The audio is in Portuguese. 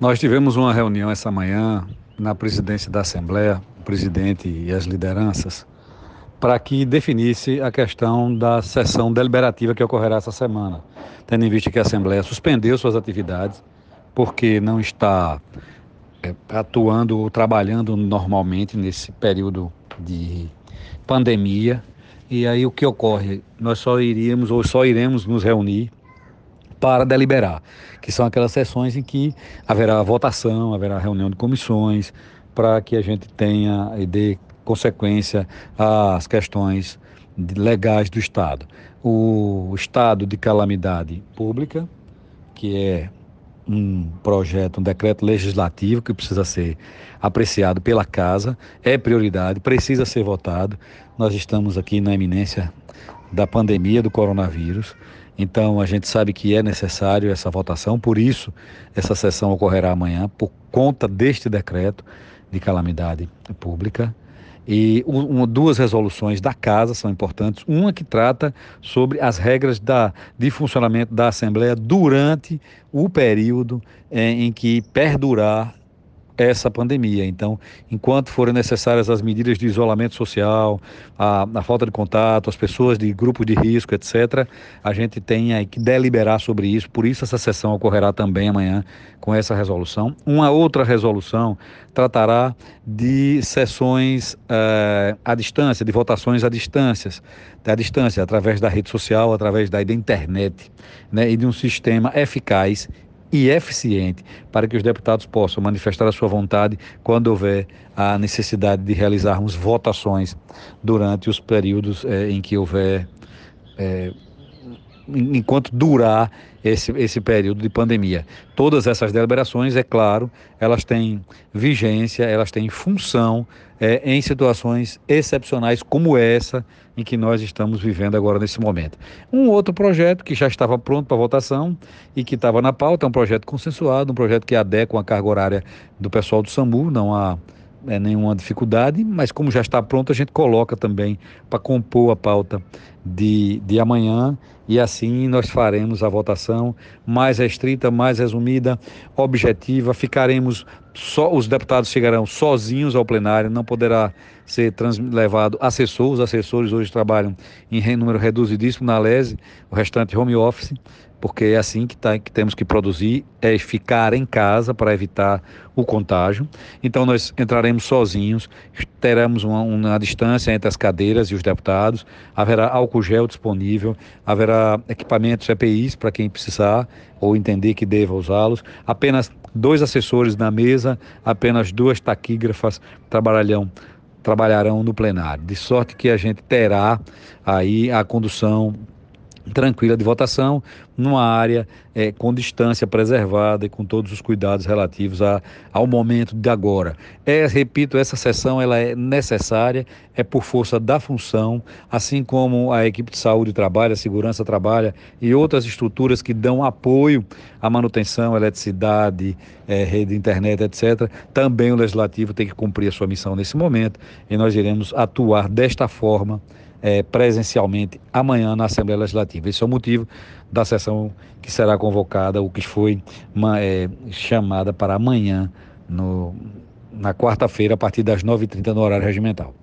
Nós tivemos uma reunião essa manhã na presidência da Assembleia, o presidente e as lideranças, para que definisse a questão da sessão deliberativa que ocorrerá essa semana, tendo em vista que a Assembleia suspendeu suas atividades porque não está é, atuando ou trabalhando normalmente nesse período de pandemia. E aí o que ocorre? Nós só iríamos ou só iremos nos reunir para deliberar, que são aquelas sessões em que haverá votação, haverá reunião de comissões, para que a gente tenha e dê consequência às questões legais do Estado. O estado de calamidade pública, que é um projeto, um decreto legislativo que precisa ser apreciado pela Casa, é prioridade, precisa ser votado. Nós estamos aqui na eminência da pandemia do coronavírus, então a gente sabe que é necessário essa votação, por isso essa sessão ocorrerá amanhã, por conta deste decreto de calamidade pública. E duas resoluções da casa são importantes. Uma que trata sobre as regras da, de funcionamento da Assembleia durante o período em, em que perdurar essa pandemia. Então, enquanto forem necessárias as medidas de isolamento social, a, a, falta de contato, as pessoas de grupos de risco, etc., a gente tem que deliberar sobre isso. Por isso, essa sessão ocorrerá também amanhã com essa resolução. Uma outra resolução tratará de sessões eh, à distância, de votações à distância, à distância, através da rede social, através da internet, né, e de um sistema eficaz e eficiente para que os deputados possam manifestar a sua vontade quando houver a necessidade de realizarmos votações durante os períodos eh, em que houver. Eh, enquanto durar esse, esse período de pandemia. Todas essas deliberações, é claro, elas têm vigência, elas têm função é, em situações excepcionais como essa em que nós estamos vivendo agora nesse momento. Um outro projeto que já estava pronto para votação e que estava na pauta é um projeto consensuado, um projeto que adequa a carga horária do pessoal do SAMU, não há é, nenhuma dificuldade, mas como já está pronto, a gente coloca também para compor a pauta de, de amanhã e assim nós faremos a votação mais restrita, mais resumida, objetiva. Ficaremos só, os deputados chegarão sozinhos ao plenário, não poderá ser trans, levado assessor. Os assessores hoje trabalham em número reduzidíssimo na LESE, o restante home office porque é assim que, tá, que temos que produzir, é ficar em casa para evitar o contágio. Então nós entraremos sozinhos, teremos uma, uma distância entre as cadeiras e os deputados, haverá álcool gel disponível, haverá equipamentos EPIs para quem precisar ou entender que deva usá-los, apenas dois assessores na mesa, apenas duas taquígrafas trabalharão trabalharão no plenário, de sorte que a gente terá aí a condução tranquila de votação, numa área é, com distância preservada e com todos os cuidados relativos a, ao momento de agora. É, repito, essa sessão ela é necessária, é por força da função, assim como a equipe de saúde trabalha, a segurança trabalha e outras estruturas que dão apoio à manutenção, eletricidade, é, rede internet, etc. Também o legislativo tem que cumprir a sua missão nesse momento e nós iremos atuar desta forma é, presencialmente amanhã na Assembleia Legislativa. Esse é o motivo da sessão que será convocada, o que foi uma, é, chamada para amanhã, no, na quarta-feira, a partir das 9h30 no horário regimental.